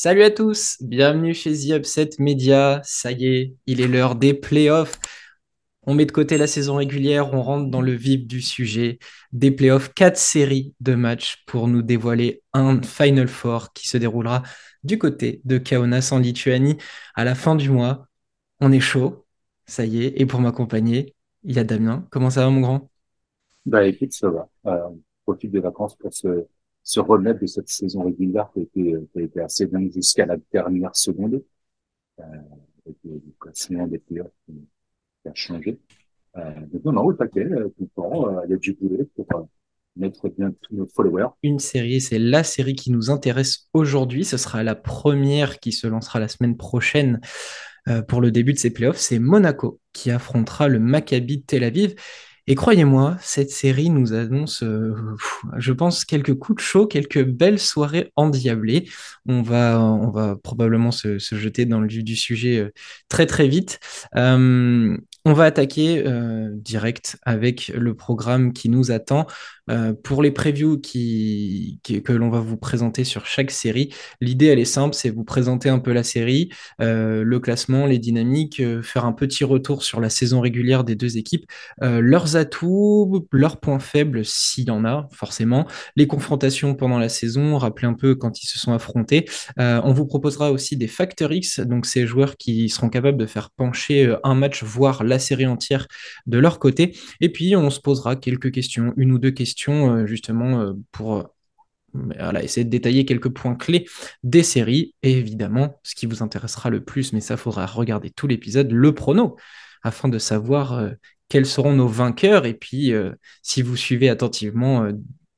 Salut à tous, bienvenue chez The Media. Ça y est, il est l'heure des playoffs. On met de côté la saison régulière, on rentre dans le vif du sujet des playoffs. Quatre séries de matchs pour nous dévoiler un Final Four qui se déroulera du côté de Kaunas en Lituanie à la fin du mois. On est chaud, ça y est. Et pour m'accompagner, il y a Damien. Comment ça va, mon grand? Bah écoute, ça va. Euh, on profite des vacances pour se se remettre de cette saison régulière qui a été, qui a été assez dingue jusqu'à la dernière seconde, euh, des playoffs qui, a changé. Euh, non, non, au euh, tout le temps, euh, il y a du boulot pour euh, mettre bien tous nos followers. Une série, c'est la série qui nous intéresse aujourd'hui. Ce sera la première qui se lancera la semaine prochaine pour le début de ces playoffs. C'est Monaco qui affrontera le Maccabi de Tel Aviv. Et croyez-moi, cette série nous annonce, je pense, quelques coups de chaud, quelques belles soirées endiablées. On va, on va probablement se, jeter dans le vif du sujet très très vite. On va attaquer euh, direct avec le programme qui nous attend. Euh, pour les previews que l'on va vous présenter sur chaque série, l'idée elle est simple, c'est vous présenter un peu la série, euh, le classement, les dynamiques, faire un petit retour sur la saison régulière des deux équipes, leurs atouts, leurs points faibles s'il y en a forcément, les confrontations pendant la saison, rappeler un peu quand ils se sont affrontés. On vous proposera aussi des Factor X, donc ces joueurs qui seront capables de faire pencher un match, voire la série entière de leur côté. Et puis, on se posera quelques questions, une ou deux questions, euh, justement, euh, pour euh, essayer de détailler quelques points clés des séries. Et évidemment, ce qui vous intéressera le plus, mais ça, faudra regarder tout l'épisode, le prono, afin de savoir quels seront nos vainqueurs. Et puis, si vous suivez attentivement,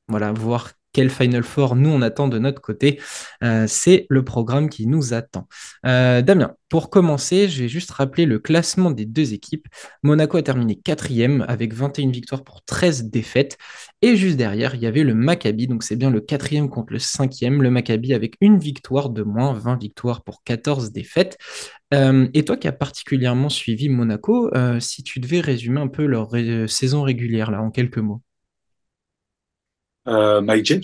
voilà, voir quel Final Four nous on attend de notre côté. Euh, c'est le programme qui nous attend. Euh, Damien, pour commencer, je vais juste rappeler le classement des deux équipes. Monaco a terminé quatrième avec 21 victoires pour 13 défaites. Et juste derrière, il y avait le Maccabi, donc c'est bien le quatrième contre le cinquième. Le Maccabi avec une victoire de moins, 20 victoires pour 14 défaites. Euh, et toi qui as particulièrement suivi Monaco, si tu devais résumer un peu leur saison régulière là en quelques mots. Euh, Mike James,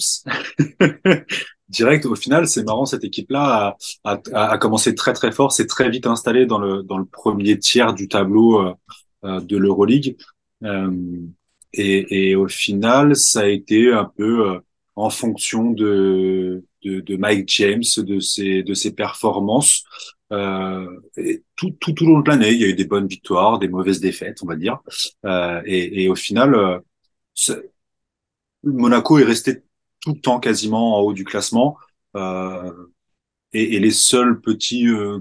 direct. Au final, c'est marrant, cette équipe-là a, a, a commencé très très fort, s'est très vite installée dans le dans le premier tiers du tableau euh, euh, de l'Euroleague. Euh, et, et au final, ça a été un peu euh, en fonction de, de de Mike James, de ses de ses performances. Euh, et tout, tout, tout au long de l'année, il y a eu des bonnes victoires, des mauvaises défaites, on va dire. Euh, et, et au final, euh, Monaco est resté tout le temps quasiment en haut du classement. Euh, et, et, les seuls petits euh,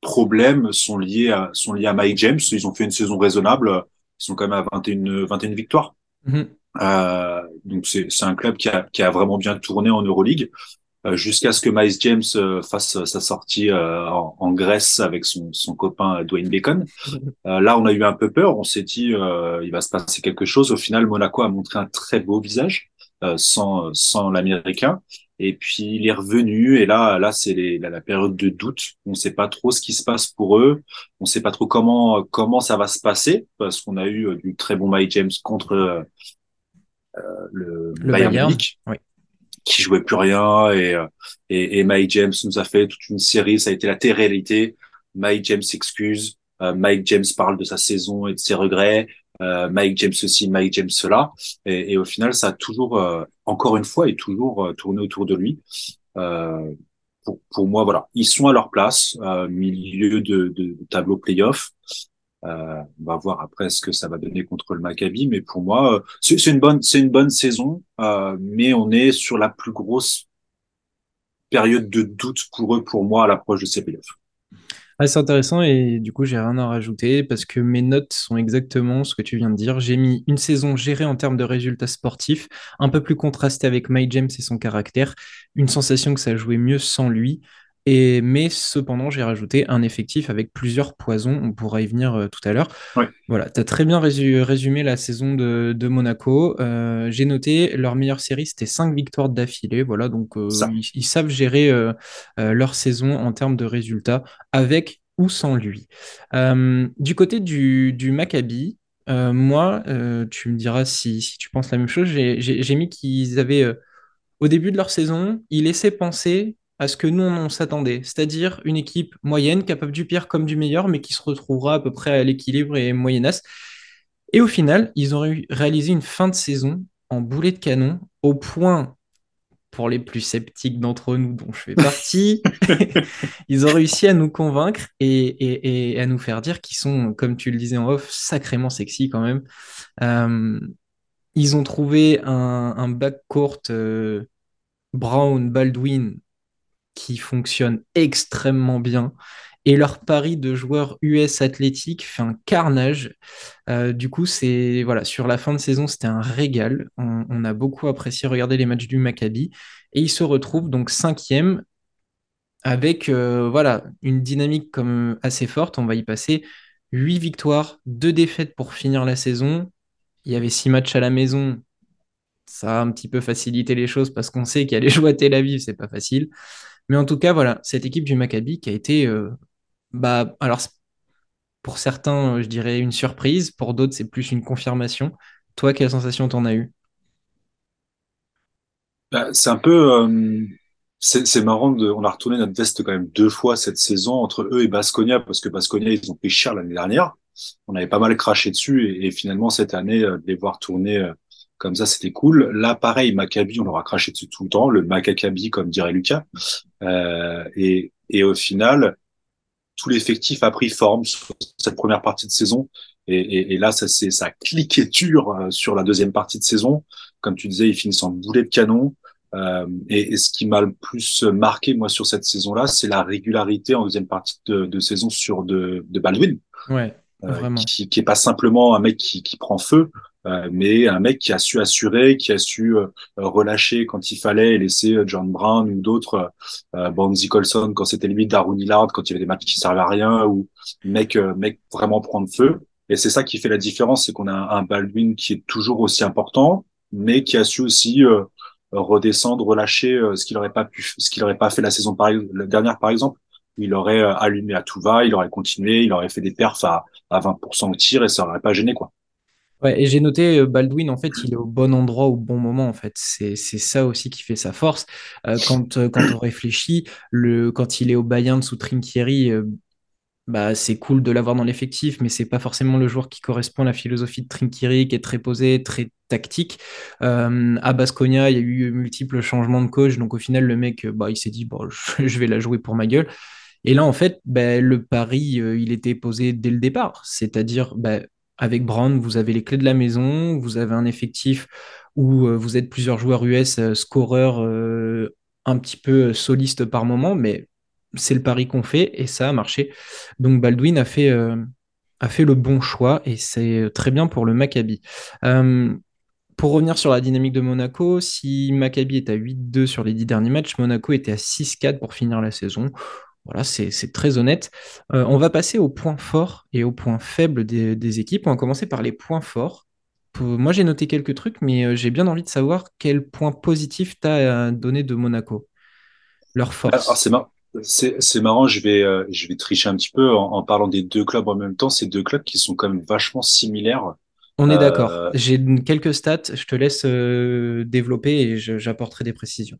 problèmes sont liés, à, sont liés à Mike James. Ils ont fait une saison raisonnable. Ils sont quand même à 21, 21 victoires. Mm -hmm. euh, donc c'est un club qui a, qui a vraiment bien tourné en Euroleague jusqu'à ce que Miles James euh, fasse sa sortie euh, en, en, Grèce avec son, son copain Dwayne Bacon. Euh, là, on a eu un peu peur. On s'est dit il va se passer quelque chose. Au final, Monaco a montré un très beau visage sans, sans l'américain. Et puis il est revenu et là, là c'est la, la période de doute. On ne sait pas trop ce qui se passe pour eux. On ne sait pas trop comment comment ça va se passer parce qu'on a eu du très bon Mike James contre euh, le, le Bayern, Bayern oui. Qui jouait plus rien et, et, et Mike James nous a fait toute une série. Ça a été la télé-réalité. Mike James s'excuse. Euh, Mike James parle de sa saison et de ses regrets. Euh, Mike James ceci, Mike James cela, et, et, au final, ça a toujours, euh, encore une fois, et toujours euh, tourné autour de lui. Euh, pour, pour, moi, voilà, ils sont à leur place, milieu de, de, de tableau playoff. On va voir après ce que ça va donner contre le Maccabi, mais pour moi, c'est une bonne, c'est une bonne saison, mais on est sur la plus grosse période de doute pour eux, pour moi, à l'approche de ces playoffs. Ah, c'est intéressant et du coup, j'ai rien à rajouter parce que mes notes sont exactement ce que tu viens de dire. J'ai mis une saison gérée en termes de résultats sportifs, un peu plus contrastée avec Mike James et son caractère, une sensation que ça jouait mieux sans lui. Et, mais cependant, j'ai rajouté un effectif avec plusieurs poisons. On pourra y venir euh, tout à l'heure. Ouais. Voilà, tu as très bien résumé la saison de, de Monaco. Euh, j'ai noté leur meilleure série, c'était 5 victoires d'affilée. Voilà, donc euh, ils, ils savent gérer leur saison en termes de résultats avec ou sans lui. Du côté du, du Maccabi, moi, tu me diras si, si tu penses la même chose. J'ai mis qu'ils avaient, au début de leur saison, ils laissaient penser à ce que nous, on s'attendait, c'est-à-dire une équipe moyenne, capable du pire comme du meilleur, mais qui se retrouvera à peu près à l'équilibre et moyennasse. Et au final, ils ont ré- réalisé une fin de saison en boulet de canon, au point, pour les plus sceptiques d'entre nous, dont je fais partie, ils ont réussi à nous convaincre et, et- et à nous faire dire qu'ils sont, comme tu le disais en off, sacrément sexy quand même. Euh, ils ont trouvé un, un backcourt euh, Brown-Baldwin qui fonctionne extrêmement bien. Et leur pari de joueurs US athlétiques fait un carnage. Euh, du coup, c'est voilà, sur la fin de saison, c'était un régal. On, a beaucoup apprécié regarder les matchs du Maccabi. Et ils se retrouvent donc cinquième avec euh, voilà, une dynamique comme assez forte. On va y passer huit victoires, deux défaites pour finir la saison. Il y avait six matchs à la maison. Ça a un petit peu facilité les choses parce qu'on sait qu'aller jouer à Tel Aviv, c'est pas facile. Mais en tout cas, voilà, cette équipe du Maccabi qui a été, euh, bah, alors pour certains, euh, je dirais une surprise, pour d'autres, c'est plus une confirmation. Toi, quelle sensation t'en as eu? Bah, c'est un peu, euh, c'est marrant on a retourné notre veste quand même deux fois cette saison entre eux et Baskonia parce que Baskonia ils ont pris cher l'année dernière. On avait pas mal craché dessus et, finalement cette année de les voir tourner comme ça c'était cool. Là pareil Maccabi on leur a craché dessus tout le temps, le Maccabi comme dirait Lucas. Euh, et et au final tout l'effectif a pris forme sur cette première partie de saison. Et, et, et là, ça, c'est, ça a cliqué dur euh, sur la deuxième partie de saison. Comme tu disais, ils finissent en boulet de canon. Euh, et, et, ce qui m'a le plus marqué, moi, sur cette saison-là, c'est la régularité en deuxième partie de, de saison sur de, de Baldwin Ouais, euh, vraiment. qui, qui est pas simplement un mec qui, qui prend feu, mais un mec qui a su assurer, qui a su euh, relâcher quand il fallait et laisser euh, John Brown ou d'autres, euh, Bonzi Colson quand c'était limite Darwin Lillard, quand il y avait des matchs qui servaient à rien, ou mec, euh, mec vraiment prendre feu. Et c'est ça qui fait la différence, c'est qu'on a un, Baldwin qui est toujours aussi important, mais qui a su aussi euh, redescendre, relâcher euh, ce qu'il aurait pas pu, ce qu'il aurait pas fait la saison par, la dernière par exemple. Il aurait euh, allumé à tout va, il aurait continué, il aurait fait des perfs à, à 20% au tir et ça aurait pas gêné quoi. Et j'ai noté euh, Baldwin, en fait, il est au bon endroit au bon moment, en fait. C'est, ça aussi qui fait sa force. Euh, quand, euh, quand on réfléchit, le, quand il est au Bayern sous Trinchieri, euh, bah, c'est cool de l'avoir dans l'effectif, mais c'est pas forcément le joueur qui correspond à la philosophie de Trinchieri, qui est très posé, très tactique. À Baskonia, il y a eu multiples changements de coach, donc au final, le mec, bah, il s'est dit, bon, je vais la jouer pour ma gueule. Et là, en fait, bah, le pari, il était posé dès le départ. C'est-à-dire, bah, avec Brown, vous avez les clés de la maison, vous avez un effectif où euh, vous êtes plusieurs joueurs US, euh, scoreurs euh, un petit peu solistes par moment, mais c'est le pari qu'on fait et ça a marché. Donc Baldwin a fait, le bon choix et c'est très bien pour le Maccabi. Pour revenir sur la dynamique de Monaco, si Maccabi est à 8-2 sur les 10 derniers matchs, Monaco était à 6-4 pour finir la saison. Voilà, c'est très honnête. Euh, on va passer aux points forts et aux points faibles des, des équipes. On va commencer par les points forts. Pour- moi, j'ai noté quelques trucs, mais euh, j'ai bien envie de savoir quel point positif tu as à donner de Monaco, leur force. c'est mar- c'est c'est marrant, je vais euh, je vais tricher un petit peu en, en parlant des deux clubs en même temps. Ces deux clubs qui sont quand même vachement similaires. On est d'accord. Euh, J'ai quelques stats, je te laisse euh, développer et j'apporterai des précisions.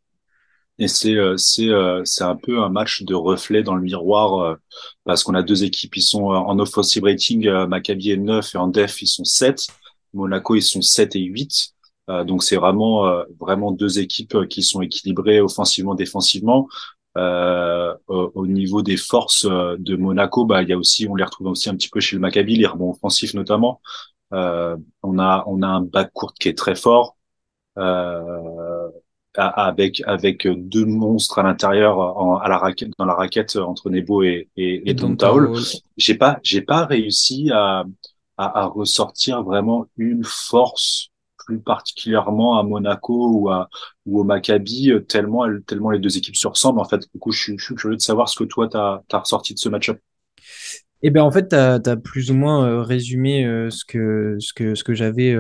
Et c'est euh, c'est euh, c'est un peu un match de reflet dans le miroir euh, parce qu'on a deux équipes, ils sont en offensive rating, Maccabi est 9 et en def ils sont 7. Monaco ils sont 7 et 8. Euh, donc c'est vraiment vraiment deux équipes qui sont équilibrées offensivement défensivement. Euh, au, au niveau des forces de Monaco, bah il y a aussi on les retrouve aussi un petit peu chez le Maccabi, les rebonds offensifs notamment. Euh, on a on a un backcourt qui est très fort. Euh, avec avec deux monstres à l'intérieur à la raquette dans la raquette entre Nebo et et, Et et. J'ai pas j'ai pas réussi à, à à ressortir vraiment une force plus particulièrement à Monaco ou à ou au Maccabi tellement tellement les deux équipes se ressemblent en fait. Du coup, je suis, je suis curieux de savoir ce que toi tu as, ressorti de ce match-up. Eh bien, en fait, tu as, plus ou moins résumé ce que, ce que, ce que j'avais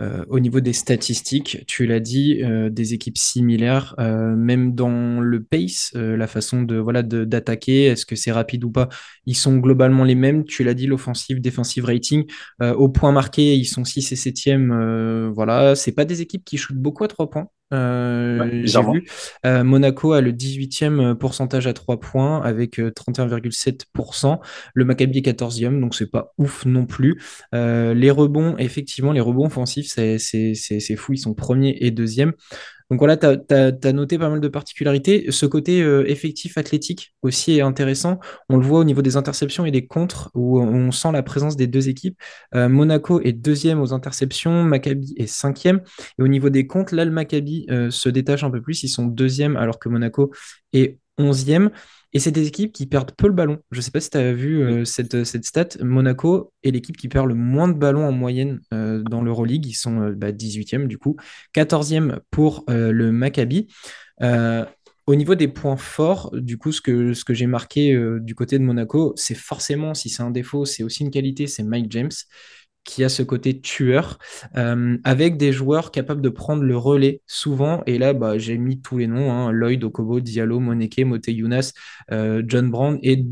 euh, au niveau des statistiques, tu l'as dit, euh, des équipes similaires, euh, même dans le pace, la façon de voilà d'attaquer, est-ce que c'est rapide ou pas, ils sont globalement les mêmes. Tu l'as dit, l'offensive, défensive rating, au point marqué, ils sont 6 et 7e. voilà, c'est pas des équipes qui shootent beaucoup à 3 points. Euh, j'ai vu. Euh, Monaco a le 18e pourcentage à 3 points avec 31,7%. Euh, le Maccabi est 14e, donc c'est pas ouf non plus. les rebonds, effectivement, les rebonds offensifs, c'est fou. Ils sont premiers et deuxième. Donc voilà, tu as, noté pas mal de particularités. Ce côté euh, effectif athlétique aussi est intéressant. On le voit au niveau des interceptions et des contres, où on sent la présence des deux équipes. Euh, Monaco est deuxième aux interceptions, Maccabi est cinquième. Et au niveau des contres, là, le Maccabi euh, se détache un peu plus. Ils sont deuxième, alors que Monaco est onzième. Et c'est des équipes qui perdent peu le ballon. Je ne sais pas si tu as vu euh, cette, cette, stat. Monaco est l'équipe qui perd le moins de ballons en moyenne euh, dans l'Euroleague. Ils sont 18e euh, bah, du coup. 14e pour le Maccabi. au niveau des points forts, du coup, ce que, ce que j'ai marqué du côté de Monaco, c'est forcément, si c'est un défaut, c'est aussi une qualité, c'est Mike James qui a ce côté tueur, euh, avec des joueurs capables de prendre le relais souvent. Et là, bah, j'ai mis tous les noms, hein, Lloyd, Okobo, Diallo, Moneke, Mote Younas, euh, John Brown et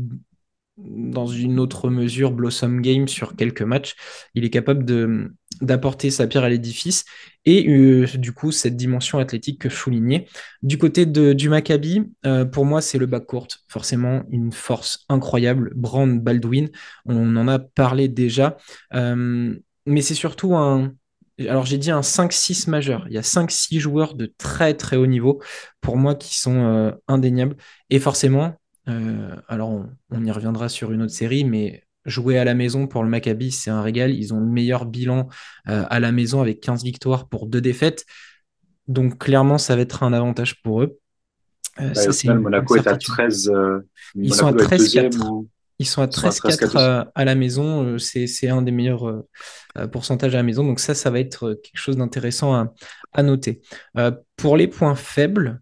dans une autre mesure Blossom Game sur quelques matchs. Il est capable de, d'apporter sa pierre à l'édifice et euh, du coup cette dimension athlétique que je soulignais. Du côté de, du Maccabi, euh, pour moi c'est le backcourt, forcément une force incroyable. Brand Baldwin, on en a parlé déjà, euh, mais c'est surtout un... Alors j'ai dit un 5-6 majeur, il y a 5-6 joueurs de très très haut niveau pour moi qui sont indéniables et forcément alors, on, y reviendra sur une autre série, mais jouer à la maison pour le Maccabi, c'est un régal. Ils ont le meilleur bilan euh, à la maison avec 15 victoires pour deux défaites. Donc, clairement, ça va être un avantage pour eux. Euh, ça, Monaco est à 13. Ils, sont à 13-4. Ils sont à 13-4 à, la maison. C'est un des meilleurs pourcentages à la maison. Donc, ça, ça va être quelque chose d'intéressant à, à, noter. pour les points faibles,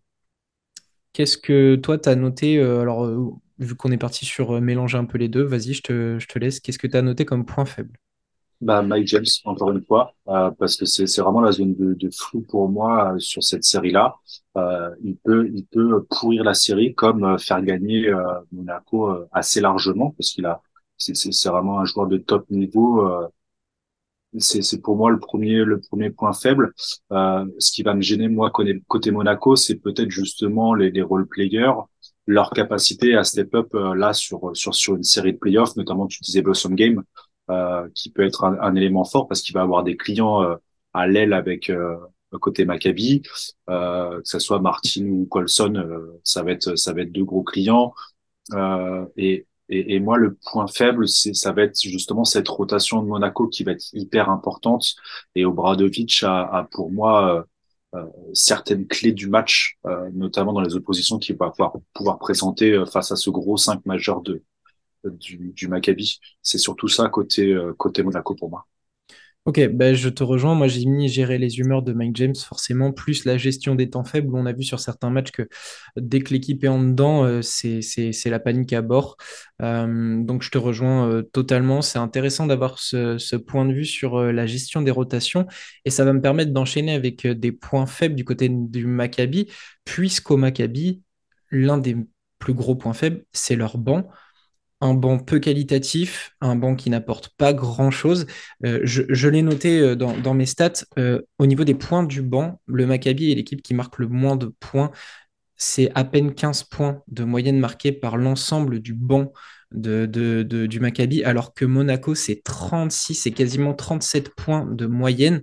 Qu'est-ce que toi, tu as noté euh, Alors, euh, vu qu'on est parti sur euh, mélanger un peu les deux, vas-y, je te, je te laisse. Qu'est-ce que tu as noté comme point faible? Bah, Mike James, encore une fois, parce que c'est vraiment la zone de, de flou pour moi sur cette série-là. il peut il peut pourrir la série comme faire gagner Monaco assez largement, parce qu'il a c'est vraiment un joueur de top niveau c'est pour moi le premier le premier point faible. Euh, ce qui va me gêner moi côté Monaco, c'est peut-être justement les, les role players, leur capacité à step up euh, là sur sur sur une série de playoffs, notamment tu disais Blossom Game, euh, qui peut être un, un, élément fort parce qu'il va avoir des clients euh, à l'aile avec euh, côté Maccabi, que ce soit Martin ou Colson, ça va être ça va être deux gros clients. et et, et, moi, le point faible, c'est ça va être justement cette rotation de Monaco qui va être hyper importante. Et Obradovic a, a pour moi euh, euh certaines clés du match, euh, notamment dans les oppositions qu'il va pouvoir, pouvoir présenter euh, face à ce gros 5 majeur de, du, du Maccabi. C'est surtout ça côté, côté Monaco pour moi. Ok, ben je te rejoins. Moi, j'ai mis gérer les humeurs de Mike James, forcément, plus la gestion des temps faibles. On a vu sur certains matchs que dès que l'équipe est en dedans, euh, c'est la panique à bord. Euh, donc, je te rejoins euh, totalement. C'est intéressant d'avoir ce, ce, point de vue sur la gestion des rotations et ça va me permettre d'enchaîner avec des points faibles du côté du Maccabi, puisqu'au Maccabi, l'un des plus gros points faibles, c'est leur banc un banc peu qualitatif, un banc qui n'apporte pas grand-chose. Euh, je, l'ai noté euh, dans, mes stats. Euh, au niveau des points du banc, le Maccabi est l'équipe qui marque le moins de points. C'est à peine 15 points de moyenne marquée par l'ensemble du banc du Maccabi, alors que Monaco, c'est 36, c'est quasiment 37 points de moyenne.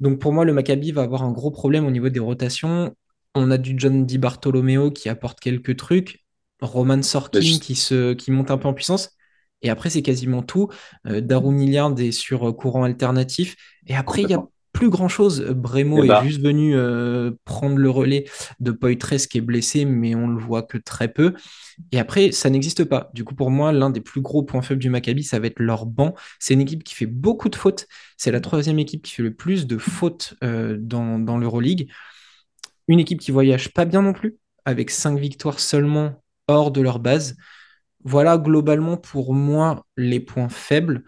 Donc pour moi, le Maccabi va avoir un gros problème au niveau des rotations. On a du John Di Bartolomeo qui apporte quelques trucs. Roman Sorkin qui, se, qui monte un peu en puissance. Et après, c'est quasiment tout. Euh, Darun est sur euh, courant alternatif. Et après, il y a plus grand-chose. Bremo Eh est ben, juste venu euh, prendre le relais de Poitres qui est blessé, mais on le voit que très peu. Et après, ça n'existe pas. Du coup, pour moi, l'un des plus gros points faibles du Maccabi, ça va être leur banc. C'est une équipe qui fait beaucoup de fautes. C'est la troisième équipe qui fait le plus de fautes euh, dans, dans l'Euroleague. Une équipe qui voyage pas bien non plus, avec cinq victoires seulement hors de leur base. Voilà globalement pour moi les points faibles.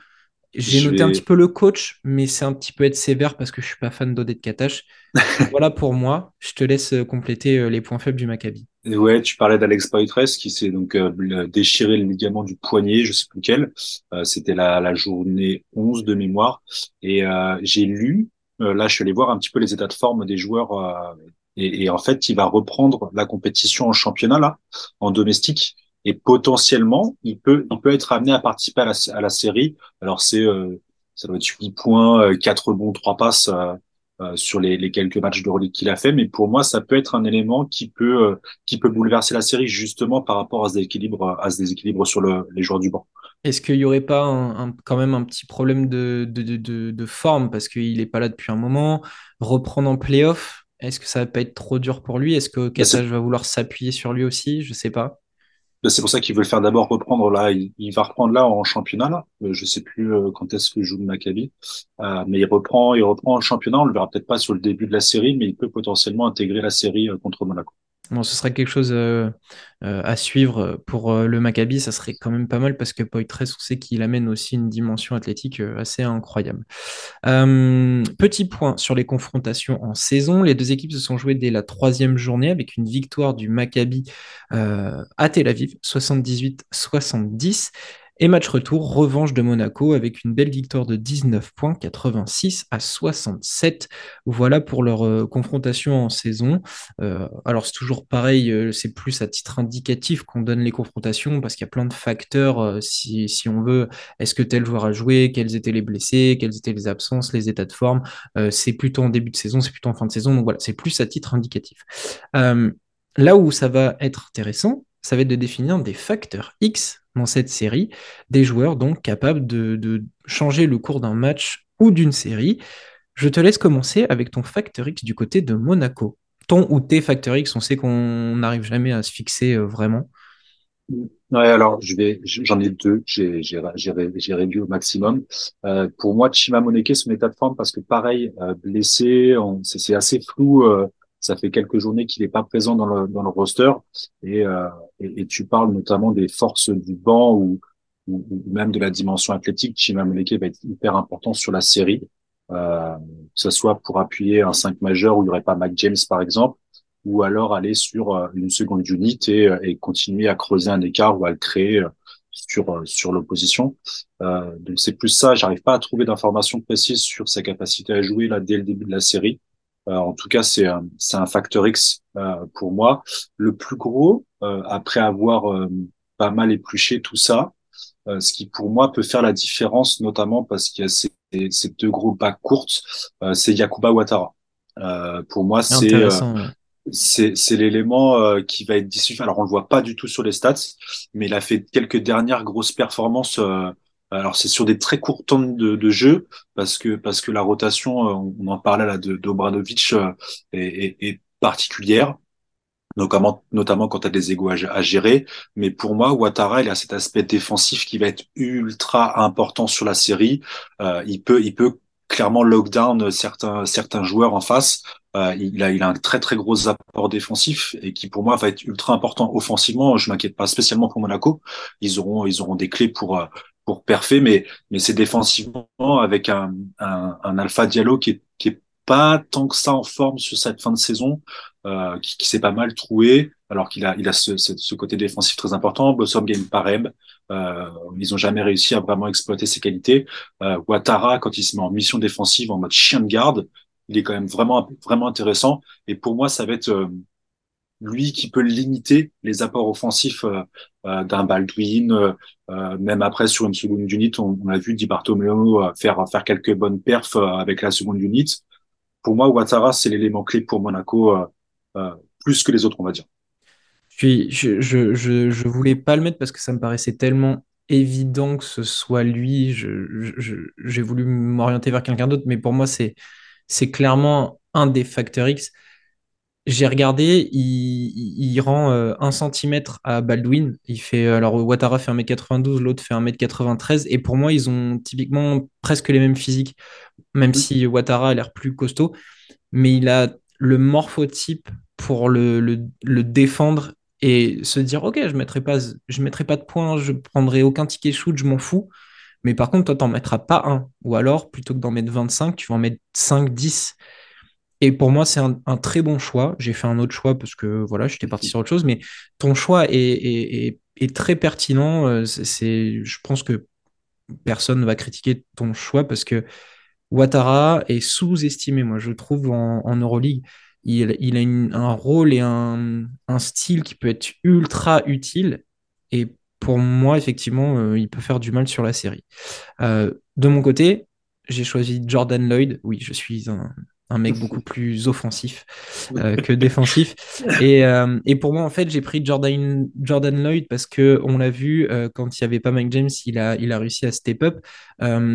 J'ai noté un petit peu le coach, mais c'est un petit peu être sévère parce que je suis pas fan d'Odette Katash. Voilà pour moi. Je te laisse euh, compléter euh, les points faibles du Maccabi. Ouais, tu parlais d'Alex Poitres qui s'est donc euh, déchiré le ligament du poignet, je sais plus lequel. Euh, c'était la, la journée 11 de mémoire. Et euh, j'ai lu, là je suis allé voir un petit peu les états de forme des joueurs. Euh, et, et en fait, il va reprendre la compétition en championnat là, en domestique. Et potentiellement, il peut, il peut être amené à participer à la, à la série. Alors c'est, euh, ça doit être 8 points, euh, 4 bons, 3 passes. euh, euh, sur les, les quelques matchs de relique qu'il a fait, mais pour moi, ça peut être un élément qui peut euh, qui peut bouleverser la série justement par rapport à ce déséquilibre, à ce déséquilibre sur le, les joueurs du banc. Est-ce qu'il n'y aurait pas un- un- quand même un petit problème de, de- de- de forme? Parce qu'il n'est pas là depuis un moment? Reprendre en playoff, est-ce que ça va pas être trop dur pour lui? Est-ce que C'est Katash va vouloir s'appuyer sur lui aussi? Je sais pas. là, c'est pour ça qu'il veut le faire d'abord reprendre là. Il, il va reprendre là en championnat. Là. Euh, Je sais plus euh, quand est-ce que joue le Maccabi, Euh, mais il reprend, il reprend en championnat. On le verra peut-être pas sur le début de la série, mais il peut potentiellement intégrer la série contre Monaco. Bon, ce serait quelque chose euh, euh, à suivre pour euh, le Maccabi. Ça serait quand même pas mal parce que Poitres, on sait qu'il amène aussi une dimension athlétique assez incroyable. Petit point sur les confrontations en saison. Les deux équipes se sont jouées dès la troisième journée avec une victoire du Maccabi à Tel Aviv, 78-70. Et match retour, revanche de Monaco avec une belle victoire de 19 points, 86 à 67. Voilà pour leur euh, confrontation en saison. Euh, alors c'est toujours pareil, euh, c'est plus à titre indicatif qu'on donne les confrontations parce qu'il y a plein de facteurs, si, on veut, est-ce que tel joueur a joué, quels étaient les blessés, quelles étaient les absences, les états de forme? C'est plutôt en début de saison, c'est plutôt en fin de saison, donc voilà, c'est plus à titre indicatif. Là où ça va être intéressant, ça va être de définir des facteurs X cette série, des joueurs donc capables de, changer le cours d'un match ou d'une série. Je te laisse commencer avec ton facteur X du côté de Monaco. Ton ou tes facteurs X, on sait qu'on n'arrive jamais à se fixer euh, vraiment. Ouais, alors j'en ai deux, j'ai j'ai j'ai ré- j'ai réduit au maximum. Euh, pour moi, Chima Moneke, son état de forme, parce que pareil, euh, blessé, on- c'est assez flou. Ça fait quelques journées qu'il n'est pas présent dans le dans le roster, et, euh, et et tu parles notamment des forces du banc ou ou, même de la dimension athlétique. Chima Moneke va être hyper important sur la série, euh, que ce soit pour appuyer un 5 majeur où il n'y aurait pas Mike James par exemple ou alors aller sur euh, une seconde unit et, continuer à creuser un écart ou à le créer sur sur l'opposition. Euh, donc c'est plus ça. J'arrive pas à trouver d'informations précises sur sa capacité à jouer là dès le début de la série. Euh, en tout cas, c'est un c'est un facteur X euh, pour moi. Le plus gros, euh, après avoir euh, pas mal épluché tout ça, euh, ce qui pour moi peut faire la différence, notamment parce qu'il y a ces, ces deux gros bas courtes, euh, c'est Yakuba Ouattara. Euh, pour moi, euh, c'est c'est l'élément euh, qui va être décisif. Alors on le voit pas du tout sur les stats, mais il a fait quelques dernières grosses performances. euh, alors c'est sur des très courts temps de, de jeu parce que parce que la rotation, euh, on en parlait là de d'Obradovic euh, est, est, est particulière, notamment notamment quand tu as des égos à, à gérer. Mais pour moi, Ouattara, il a cet aspect défensif qui va être ultra important sur la série. Euh, il peut il peut clairement lockdown certains certains joueurs en face. Euh, il a, il a un très très gros apport défensif et qui pour moi va être ultra important offensivement. Je m'inquiète pas spécialement pour Monaco. Ils auront ils auront des clés pour euh, pour perfer, mais mais c'est défensivement avec un, un un Alpha Diallo qui est qui est pas tant que ça en forme sur cette fin de saison, euh, qui, qui s'est pas mal troué, alors qu'il a il a ce, ce, ce côté défensif très important. Blossom Game Pareb, euh, ils ont jamais réussi à vraiment exploiter ses qualités. Euh, Ouattara quand il se met en mission défensive en mode chien de garde il est quand même vraiment vraiment intéressant. Et pour moi, ça va être euh, lui qui peut limiter les apports offensifs euh, euh, d'un Baldwin. euh, même après sur une seconde unit, on, a vu Di Bartomeu faire faire quelques bonnes perfs avec la seconde unit. Pour moi, Ouattara, c'est l'élément clé pour Monaco plus que les autres, on va dire. Je, suis- je, je, je, je voulais pas le mettre parce que ça me paraissait tellement évident que ce soit lui. J'ai voulu m'orienter vers quelqu'un d'autre, mais pour moi, c'est clairement un des facteurs X. J'ai regardé, il, rend 1 euh, cm à Baldwin. Il fait, alors Ouattara fait 1m92, l'autre fait 1m93. Et pour moi, ils ont typiquement presque les mêmes physiques, même si Ouattara a l'air plus costaud. Mais il a le morphotype pour le, le, défendre et se dire Ok, je ne mettrai, pas, je mettrai pas de points, je prendrai aucun ticket shoot, je m'en fous. Mais par contre, toi, tu n'en mettras pas un. Ou alors, plutôt que d'en mettre 25, tu vas en mettre 5, 10. Et pour moi, c'est un, très bon choix. J'ai fait un autre choix parce que voilà, j'étais parti sur autre chose, mais ton choix est, très pertinent. Euh, c'est, je pense que personne ne va critiquer ton choix parce que Ouattara est sous-estimé, moi, je trouve, en, Euroleague. Il, a un rôle et un, style qui peut être ultra utile. Et pour moi, effectivement, euh, il peut faire du mal sur la série. Euh, de mon côté, j'ai choisi Jordan Lloyd. Oui, je suis un, un mec beaucoup plus offensif euh, que défensif. Euh, et, pour moi, en fait, j'ai pris Jordan, Jordan Lloyd parce que on l'a vu euh, quand il n'y avait pas Mike James, il a, il a réussi à step up.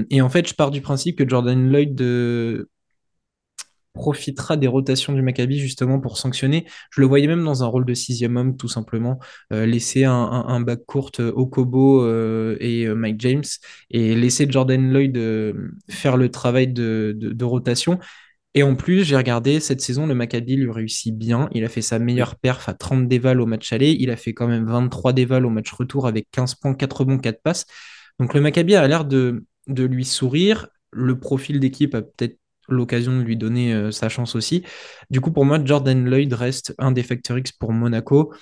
et en fait, je pars du principe que Jordan Lloyd profitera des rotations du Maccabi justement pour sanctionner. Je le voyais même dans un rôle de sixième homme, tout simplement, laisser un, un, back court au Kobo et Mike James et laisser Jordan Lloyd faire le travail de, de rotation. Et en plus, j'ai regardé cette saison, le Maccabi lui réussit bien. Il a fait sa meilleure perf à 30 dévals au match aller. Il a fait quand même 23 dévals au match retour avec 15 points, 4 bons, 4 passes. Donc le Maccabi a l'air de, lui sourire. Le profil d'équipe a peut-être l'occasion de lui donner euh, sa chance aussi. Du coup, pour moi, Jordan Lloyd reste un des facteurs X pour Monaco.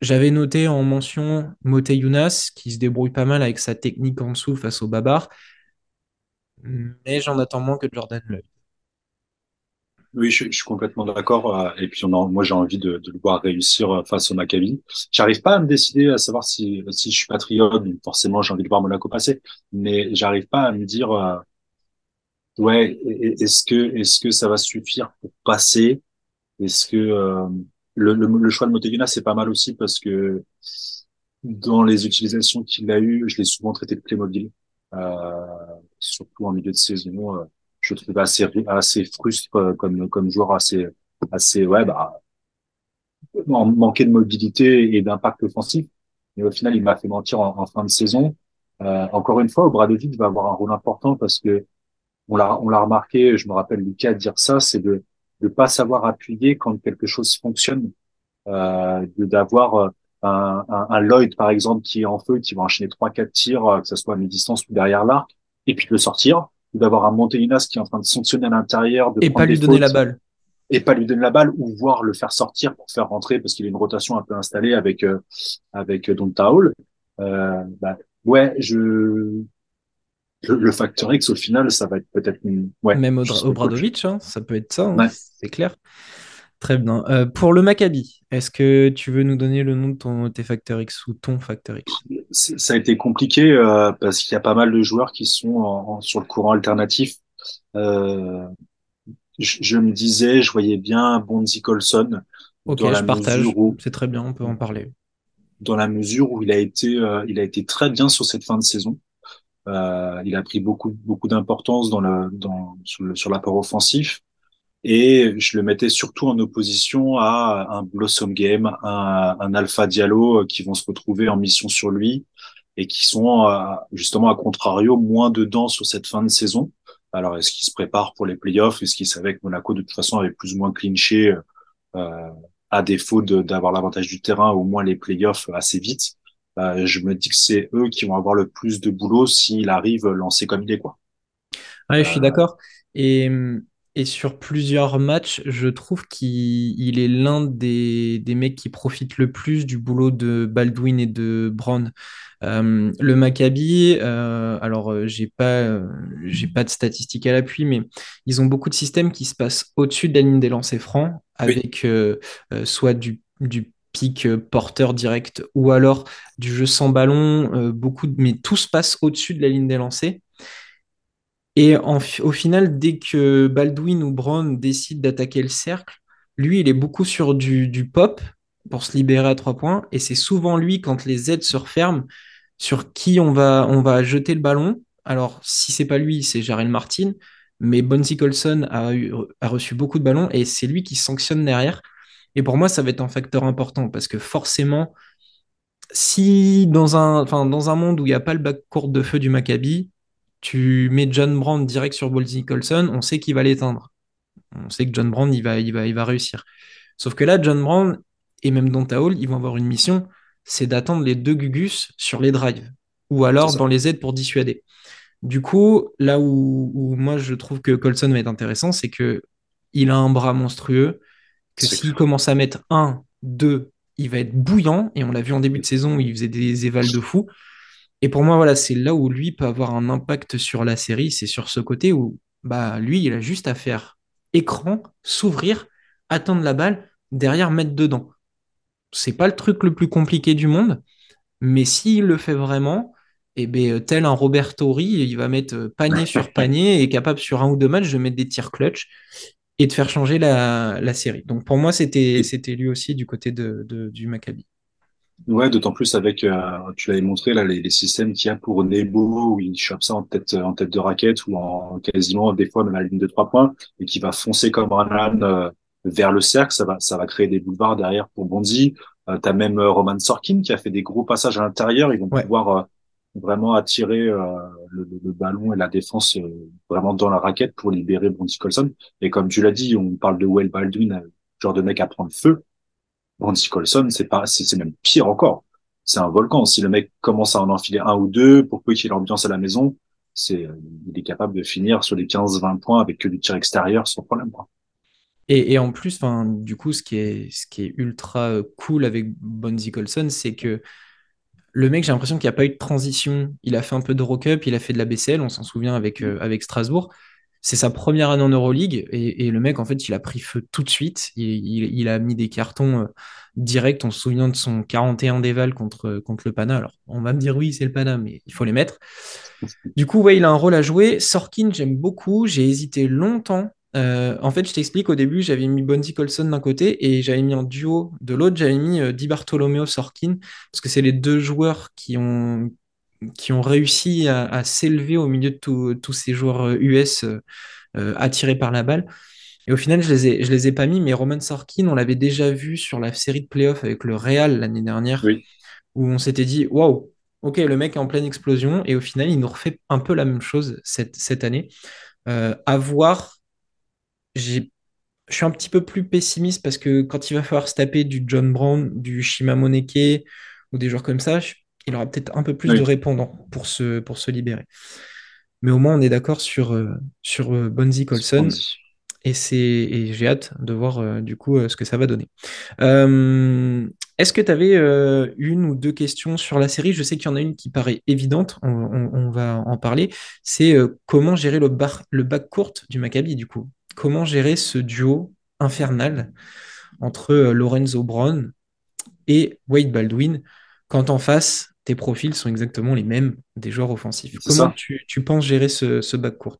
J'avais noté en mention Mote Younas, qui se débrouille pas mal avec sa technique en dessous face au Babar. Mais j'en attends moins que Jordan Lloyd. Oui, je, suis complètement d'accord. Euh, et puis, on moi, j'ai envie de, de, le voir réussir euh, face au Maccabi. J'arrive pas à me décider à savoir si, si je suis patriote. Forcément, j'ai envie de voir Monaco passer, mais j'arrive pas à me dire, euh, ouais, est-ce que, est-ce que ça va suffire pour passer? Est-ce que le, le, choix de Moteguna, c'est pas mal aussi parce que dans les utilisations qu'il a eues, je l'ai souvent traité de Playmobil, euh, surtout en milieu de saison je trouve assez assez frustre euh, comme comme joueur assez assez ouais bah manquer de mobilité et d'impact offensif. Mais au final il m'a fait mentir en, fin de saison. Euh, encore une fois Obradovic va avoir un rôle important parce que on l'a on l'a remarqué je me rappelle Lucas dire ça c'est de de pas savoir appuyer quand quelque chose fonctionne. Euh, d'avoir euh, un, un, un, Lloyd par exemple qui est en feu qui va enchaîner trois quatre tirs que ce soit à mi-distance ou derrière l'arc et puis de le sortir d'avoir un Monteinas qui est en train de sanctionner à l'intérieur. Et pas lui donner la balle. Et pas lui donner la balle ou voir le faire sortir pour faire rentrer parce qu'il a une rotation un peu installée avec, euh, avec euh, Don Taul. Euh, bah, ouais, je, le, facteur X au final, ça va être peut-être ouais, même Obradovic, hein, ça peut être ça, hein, c'est clair. Très bien. Euh, pour le Maccabi, est-ce que tu veux nous donner le nom de ton, tes facteurs X ou ton facteur X? Ça a été compliqué euh, parce qu'il y a pas mal de joueurs qui sont sur le courant alternatif. Euh, je, me disais, je voyais bien Bonzi Colson. Ok, je partage. C'est très bien, on peut en parler. Dans la mesure où il a été, il a été très bien sur cette fin de saison. il a pris beaucoup, beaucoup d'importance dans le, dans, sur l'apport offensif et je le mettais surtout en opposition à un Blossom Game, un, un Alpha Diallo euh, qui vont se retrouver en mission sur lui et qui sont euh, justement à contrario moins dedans sur cette fin de saison. Alors est-ce qu'il se prépare pour les playoffs? Est-ce qu'il savait que Monaco de toute façon avait plus ou moins clinché euh, à défaut d'avoir l'avantage du terrain, au moins les playoffs assez vite? Euh, Je me dis que c'est eux qui vont avoir le plus de boulot s'il arrive lancé comme il est quoi. Ouais, je suis d'accord. Et et sur plusieurs matchs, je trouve qu'il est l'un des, mecs qui profitent le plus du boulot de Baldwin et de Brown. Euh, le Maccabi, euh, alors euh, j'ai pas, j'ai pas de statistiques à l'appui, mais ils ont beaucoup de systèmes qui se passent au-dessus de la ligne des lancers francs, avec soit du, du pic porteur direct ou alors du jeu sans ballon, beaucoup mais tout se passe au-dessus de la ligne des lancers. Et au final, dès que Baldwin ou Brown décident d'attaquer le cercle, lui, il est beaucoup sur du, pop pour se libérer à trois points. Et c'est souvent lui, quand les aides se referment, sur qui on va, on va jeter le ballon. Alors, si c'est pas lui, c'est Jarel Martin. mais Bonzi Colson a, eu, a reçu beaucoup de ballons et c'est lui qui sanctionne derrière. Et pour moi, ça va être un facteur important parce que forcément, si dans un, enfin, dans un monde où il n'y a pas le bac court de feu du Maccabi, tu mets John Brand direct sur Bonzi Colson, on sait qu'il va l'éteindre. On sait que John Brand, il va, il va, il va réussir. Sauf que là, John Brand et même Donta Hall, ils vont avoir une mission, c'est d'attendre les deux Gugus sur les drives ou alors dans les aides pour dissuader. Du coup, là où, moi je trouve que Colson va être intéressant, c'est que il a un bras monstrueux, que s'il commence à mettre un, deux, il va être bouillant, et on l'a vu en début de saison où il faisait des évals de fou. Et pour moi, voilà, c'est là où lui peut avoir un impact sur la série, c'est sur ce côté où bah lui, il a juste à faire écran, s'ouvrir, attendre la balle, derrière mettre dedans. C'est pas le truc le plus compliqué du monde, mais s'il le fait vraiment, et eh ben, tel un Robert Tori, il va mettre euh, panier sur panier et capable sur un ou deux matchs de mettre des tirs clutch et de faire changer la, série. Donc pour moi, c'était c'était lui aussi du côté de, du Maccabi. Ouais, d'autant plus avec, euh, tu l'avais montré là, les, systèmes qu'il y a pour Nebo où il chope ça en tête en tête de raquette ou en quasiment des fois même à la ligne de trois points et qui va foncer comme un âne euh, vers le cercle, ça va ça va créer des boulevards derrière pour Bonzi. tu as même Roman Sorkin qui a fait des gros passages à l'intérieur, ils vont pouvoir vraiment attirer euh, le, le, ballon et la défense euh, vraiment dans la raquette pour libérer Brandy Colson. Et comme tu l'as dit, on parle de Well Baldwin, euh, genre de mec à prendre feu. Brandy Colson, c'est pas, c'est même pire encore. C'est un volcan. Si le mec commence à en enfiler un ou deux, pour peu qu'il y ait l'ambiance à la maison, c'est, il est capable de finir sur les 15-20 points avec que du tir extérieur sans problème. Quoi. Et, et, en plus, enfin, du coup, ce qui est, ce qui est ultra cool avec Bonzi Colson, c'est que le mec, j'ai l'impression qu'il n'y a pas eu de transition. Il a fait un peu de rock up, il a fait de la BCL, on s'en souvient avec, euh, avec Strasbourg. C'est sa première année en Euroleague et, le mec, en fait, il a pris feu tout de suite. Il, a mis des cartons euh, directs. On se souvient de son 41 déval contre, contre le Pana. Alors, on va me dire oui, c'est le Pana, mais il faut les mettre. Du coup, ouais, il a un rôle à jouer. Sorkin, j'aime beaucoup. J'ai hésité longtemps euh, en fait, je t'explique, au début, j'avais mis Bonzi Colson d'un côté et j'avais mis en duo de l'autre, j'avais mis euh, Di Bartolomeo Sorkin, parce que c'est les deux joueurs qui ont, qui ont réussi à, s'élever au milieu de tous ces joueurs US euh, attirés par la balle. Et au final, je les ai, je les ai pas mis, mais Roman Sorkin, on l'avait déjà vu sur la série de playoffs avec le Real l'année dernière, où on s'était dit, waouh, ok, le mec est en pleine explosion, et au final, il nous refait un peu la même chose cette, cette année. à voir je suis un petit peu plus pessimiste parce que quand il va falloir se taper du John Brown, du Shima Moneke ou des joueurs comme ça, il aura peut-être un peu plus de répondants pour se, pour se libérer. Mais au moins, on est d'accord sur, euh, sur euh, Bonzi Colson. Et, et j'ai hâte de voir euh, du coup ce que ça va donner. Est-ce que tu avais une ou deux questions sur la série? Je sais qu'il y en a une qui paraît évidente, on, va en parler. C'est comment gérer le, bar, le bac court du Maccabi du coup? Comment gérer ce duo infernal entre Lorenzo Brown et Wade Baldwin quand en face, tes profils sont exactement les mêmes des joueurs offensifs. Comment tu, penses gérer ce, ce back court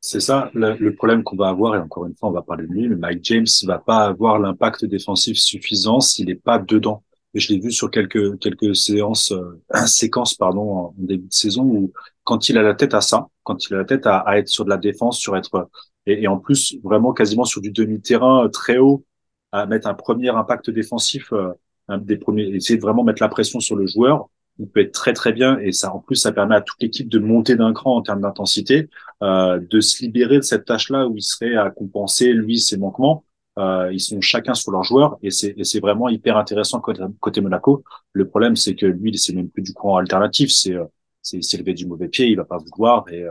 C'est ça le, problème qu'on va avoir, et encore une fois, on va parler de lui, mais Mike James va pas avoir l'impact défensif suffisant s'il n'est pas dedans. Et je l'ai vu sur quelques quelques séances, euh, séquences pardon, en début de saison où quand il a la tête à ça, quand il a la tête à, à être sur de la défense, sur être et, en plus vraiment quasiment sur du demi-terrain euh, très haut, à mettre un premier impact défensif, euh, un des premiers, essayer de vraiment mettre la pression sur le joueur. Il peut être très très bien et ça en plus ça permet à toute l'équipe de monter d'un cran en termes d'intensité, euh, de se libérer de cette tâche-là où il serait à compenser lui ses manquements. Euh, ils sont chacun sur leur joueur et c'est c'est vraiment hyper intéressant côté, côté Monaco. Le problème c'est que lui c'est même plus du courant alternatif, c'est c'est s'élever du mauvais pied, il va pas vouloir et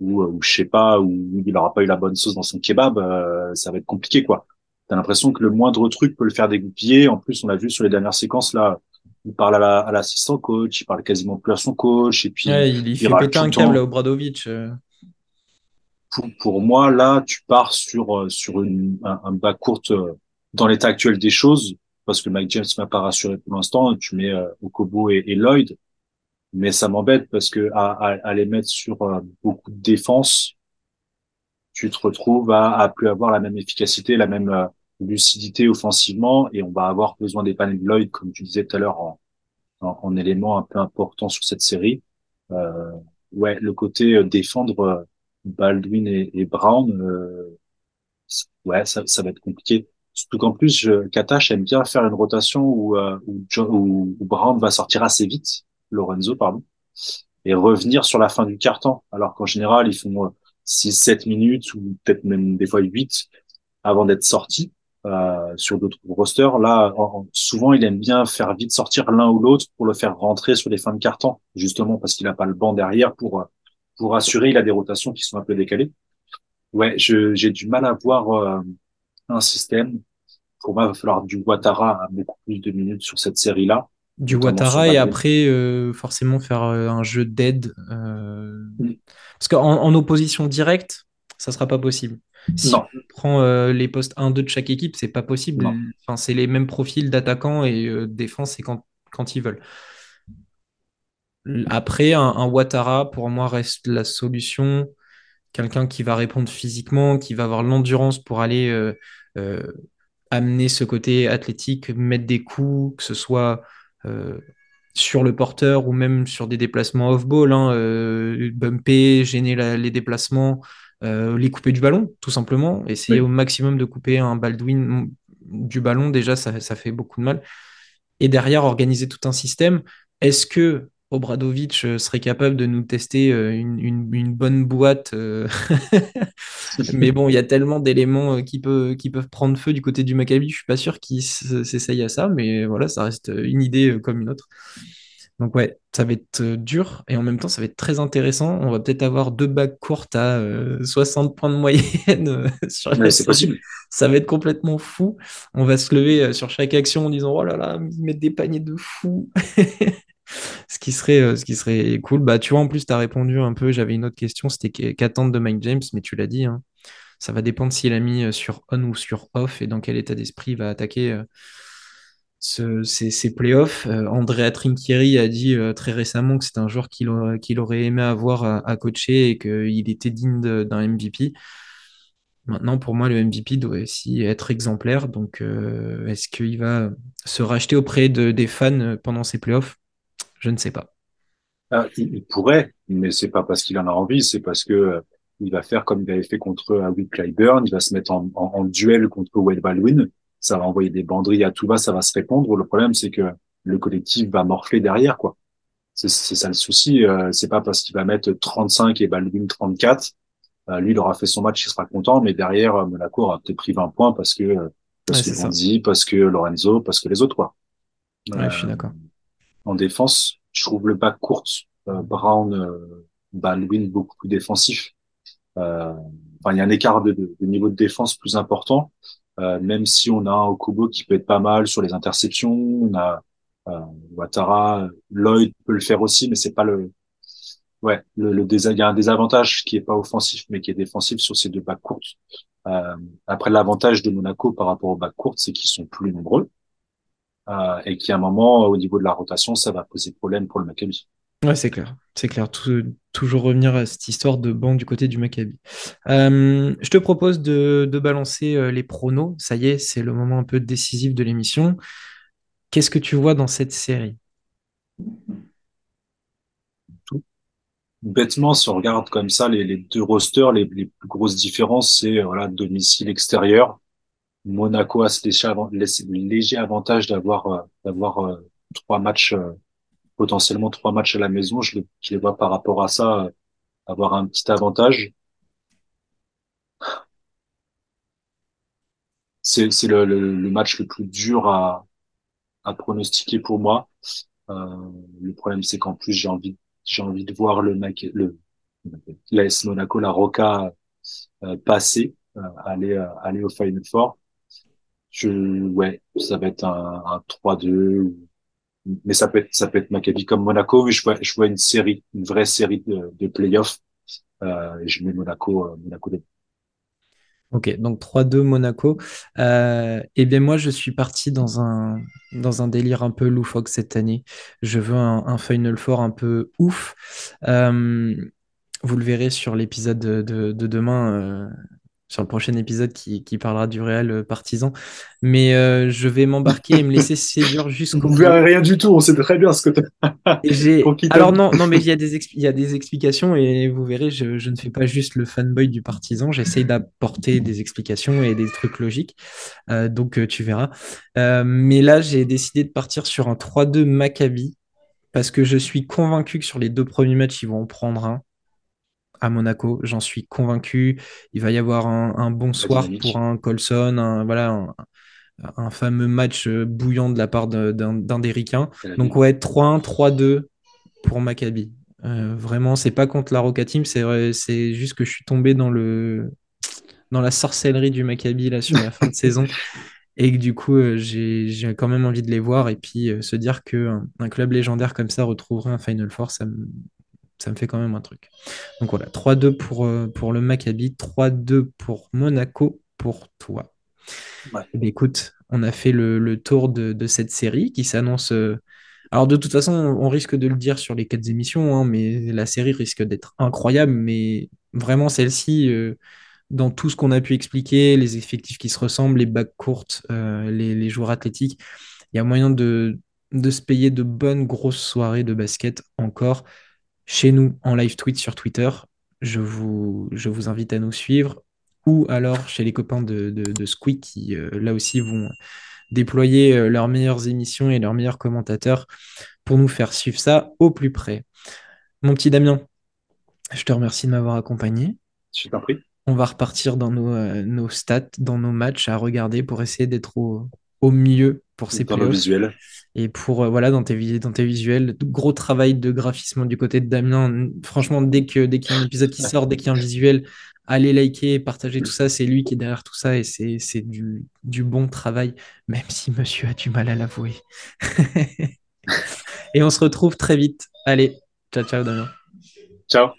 ou, ou je sais pas, ou il aura pas eu la bonne sauce dans son kebab, euh, ça va être compliqué quoi. T'as l'impression que le moindre truc peut le faire dégoupiller. En plus, on l'a vu sur les dernières séquences là. Il parle à l'assistant coach, il parle quasiment plus à son coach, et puis il, il, fait péter un câble à Obradovic. Euh. Pour, pour, moi, là, tu pars sur euh, sur une, un, un bas court dans l'état actuel des choses, parce que Mike James m'a pas rassuré pour l'instant. Tu mets Okobo et, et Lloyd mais ça m'embête parce que à, à, les mettre sur euh, beaucoup de défense, tu te retrouves à, à plus avoir la même efficacité, la même euh, lucidité offensivement, et on va avoir besoin des panels Lloyd, comme tu disais tout à l'heure, en, en, élément un peu important sur cette série. Euh, ouais, le côté euh, défendre Baldwin et, et Brown, euh, ouais, ça, ça va être compliqué. Surtout qu'en plus, je, Katash aime bien faire une rotation où, euh, où, où- où Brown va sortir assez vite, Lorenzo, pardon, et revenir sur la fin du quart-temps. Alors qu'en général, ils font euh, 6-7 minutes ou peut-être même des fois 8 avant d'être sortis euh, sur d'autres rosters. Là, en- en- souvent, il aime bien faire vite sortir l'un ou l'autre pour le faire rentrer sur les fins de quart-temps, justement parce qu'il n'a pas le banc derrière pour, euh, pour assurer. Il a des rotations qui sont un peu décalées. Ouais, j'ai du mal à voir euh, un système. Pour moi, il va falloir du Ouattara à beaucoup plus de minutes sur cette série-là, Du Ouattara et après, euh, forcément, faire un jeu d'aide. Mm. Parce qu'en en opposition directe, ça sera pas possible. Si Non, on prend euh, les postes 1-2 de chaque équipe, c'est pas possible. non. Enfin, c'est les mêmes profils d'attaquants et euh, de défense, c'est quand, quand ils veulent. Après, un, un Ouattara, pour moi, reste la solution. Quelqu'un qui va répondre physiquement, qui va avoir l'endurance pour aller euh, euh, amener ce côté athlétique, mettre des coups, que ce soit sur le porteur ou même sur des déplacements off-ball, hein, bumper, gêner la- les déplacements, euh, les couper du ballon, tout simplement. Essayer au maximum de couper un Baldwin du ballon, déjà, ça, ça fait beaucoup de mal. Et derrière, organiser tout un système. Est-ce que Obradovic euh, serait capable de nous tester euh, une, une- une bonne boîte Mais bon, il y a tellement d'éléments qui, peut- qui peuvent prendre feu du côté du Maccabi. Je suis pas sûr qu'ils s- s'essayent à ça, mais voilà, ça reste une idée comme une autre. Donc ouais, ça va être euh, dur et en même temps, ça va être très intéressant. On va peut-être avoir deux bagues courtes à euh, 60 points de moyenne euh, sur la c'est possible. Ça va être complètement fou. On va se lever euh, sur chaque action en disant, oh là là, ils mettent des paniers de fou. Ce qui serait, euh, ce qui serait cool. Bah, tu vois, en plus, tu as répondu un peu. J'avais une autre question, c'était qu'attendre de Mike James, mais tu l'as dit, hein. Ça va dépendre s'il a mis euh, sur on ou sur off et dans quel état d'esprit il va attaquer euh, ce- ces, playoffs. Euh, Andrea Trinchieri a dit euh, très récemment que c'est un joueur qu'il aurait, aimé avoir à, coacher et qu'il était digne d'un MVP. Maintenant, pour moi, le MVP doit aussi être exemplaire. Donc, euh, est-ce qu'il va se racheter auprès de, des fans pendant ces playoffs? Je ne sais pas. Ah, il, pourrait, mais c'est pas parce qu'il en a envie, c'est parce que euh, il va faire comme il avait fait contre Will Clyburn, il va se mettre en, en duel contre Wade Baldwin, ça va envoyer des banderilles à tout va, ça va se répondre. Le problème, c'est que le collectif va morfler derrière, quoi. C'est c'est ça le souci. euh, c'est pas parce qu'il va mettre 35 et Baldwin 34, euh, lui il aura fait son match, il sera content, mais derrière euh, Monaco aura peut-être pris 20 points parce que euh, parce Ouais, que. Bonzi, parce que Lorenzo, parce que les autres, quoi. Ouais, je suis Euh, d'accord. en défense, je trouve le back court, euh, Brown, euh, Baldwin beaucoup plus défensif. Euh, enfin, il y a un écart de, de- de niveau de défense plus important, même si on a un Okubo qui peut être pas mal sur les interceptions, on a euh, Ouattara, Lloyd peut le faire aussi, mais c'est pas le, ouais, le, le il y a un désavantage qui est pas offensif, mais qui est défensif sur ces deux backs courts. Euh, après, l'avantage de Monaco par rapport aux backs courts, c'est qu'ils sont plus nombreux euh, et qu'à un moment, au niveau de la rotation, ça va poser problème pour le Maccabi. Ouais, c'est clair. C'est clair. Tou- toujours revenir à cette histoire de banc du côté du Maccabi. Euh, je te propose de, balancer euh, les pronos. Ça y est, c'est le moment un peu décisif de l'émission. Qu'est-ce que tu vois dans cette série? Bêtement, si on regarde comme ça les, deux rosters, les, plus grosses différences, c'est euh, voilà domicile extérieur. Monaco a ce léger, avantage d'avoir trois matchs potentiellement trois matchs à la maison. Je les, je les vois par rapport à ça euh, avoir un petit avantage. C'est c'est le, le, le match le plus dur à à pronostiquer pour moi. Euh, le problème c'est qu'en plus j'ai envie j'ai envie de voir le le l'AS Monaco, la Roca euh, passer, euh, aller euh, aller au Final Four. Je, ouais, ça va être un, un 3-2, mais ça peut être, ça peut être comme Monaco, mais je vois, je vois une série, une vraie série de, de playoffs, euh, et je mets Monaco, euh, Monaco. Ok, donc 3-2 Monaco. Euh, eh bien, moi, je suis parti dans un, dans un délire un peu loufoque cette année. Je veux un, un Final Four un peu ouf. Vous le verrez sur l'épisode de, de- de demain. Sur le prochain épisode qui, parlera du Real euh, partisan. Mais euh, je vais m'embarquer et me laisser séduire jusqu'au. Vous rien du tout, on sait très bien ce que tu Alors non, non, mais il y, a des il y a des explications et vous verrez, je, ne fais pas juste le fanboy du partisan, j'essaye d'apporter des explications et des trucs logiques. Euh, donc tu verras. mais là, j'ai décidé de partir sur un 3-2 Maccabi parce que je suis convaincu que sur les deux premiers matchs, ils vont en prendre un à Monaco. J'en suis convaincu. Il va y avoir un, bon soir pour un Colson, un, voilà, un, fameux match euh, bouillant de la part d'un des ricains. Donc ouais, 3-1, 3-2 pour Maccabi. Euh, vraiment, c'est pas contre la Roca Team, c'est juste que je suis tombé dans le dans la sorcellerie du Maccabi là sur la fin de saison et que du coup euh, j'ai quand même envie de les voir et puis se dire que un, club légendaire comme ça retrouverait un Final Four, ça me, ça me fait quand même un truc. Donc voilà, 3-2 pour, euh, pour le Maccabi, 3-2 pour Monaco pour toi. Eh écoute, on a fait le, tour de, cette série qui s'annonce. Euh, alors de toute façon, on risque de le dire sur les quatre émissions, hein, mais la série risque d'être incroyable. Mais vraiment, celle-ci, euh, dans tout ce qu'on a pu expliquer, les effectifs qui se ressemblent, les bacs courtes, les, les, joueurs athlétiques, il y a moyen de, de se payer de bonnes grosses soirées de basket encore chez nous en live tweet sur Twitter. Je vous, je vous invite à nous suivre ou alors chez les copains de, de, Squeak qui euh, là aussi vont déployer euh, leurs meilleures émissions et leurs meilleurs commentateurs pour nous faire suivre ça au plus près. Mon petit Damien, je te remercie de m'avoir accompagné. Je t'en prie. On va repartir dans nos, euh, nos, stats, dans nos matchs à regarder pour essayer d'être au, au mieux pour ces Dans visuels. Et pour, euh, voilà, dans tes, dans tes visuels, gros travail de graphisme du côté de Damien. Franchement, dès qu'il dès qu'il y a un épisode qui sort, dès qu'il y a un visuel, allez liker, partager tout ça. C'est lui qui est derrière tout ça et c'est du, du bon travail, même si monsieur a du mal à l'avouer. et on se retrouve très vite. Allez, ciao, ciao, Damien. Ciao.